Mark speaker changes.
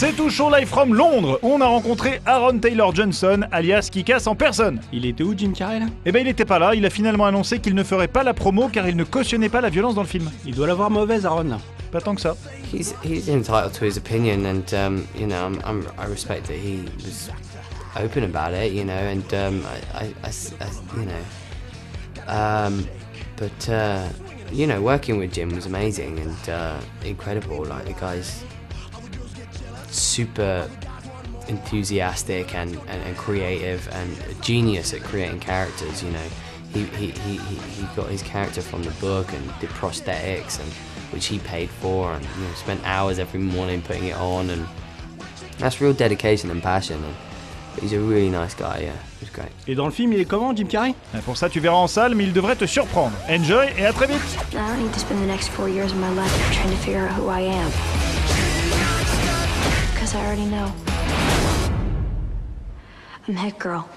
Speaker 1: C'est tout show live from Londres où on a rencontré Aaron Taylor Johnson, alias Kikas en personne.
Speaker 2: Il était où Jim Carrey là?
Speaker 1: Eh ben il était pas là, il a finalement annoncé qu'il ne ferait pas la promo car il ne cautionnait pas la violence dans le film.
Speaker 2: Il doit l'avoir mauvaise Aaron là.
Speaker 1: Pas tant que ça.
Speaker 3: He's he's entitled to his opinion, and um, you know, I'm, I'm, I respect that he was open about it. You know, and um, I, I, I s- I- you know, um, but uh, you know, working with Jim was amazing and uh, incredible. Like the guy's super enthusiastic and, and, and creative and a genius at creating characters. You know, he, he, he, he he got his character from the book and did prosthetics and which he paid for and you know, spent hours every morning putting it on and that's real dedication and passion. And he's a really nice guy. Yeah, He's great.
Speaker 2: Et dans le film, il est comment Jim Carrey eh,
Speaker 1: Pour ça tu verras en salle mais il devrait te surprendre. Enjoy et à très vite
Speaker 4: I don't need to spend the next four years of my life trying to figure out who I am. I already know. I'm Hit Girl.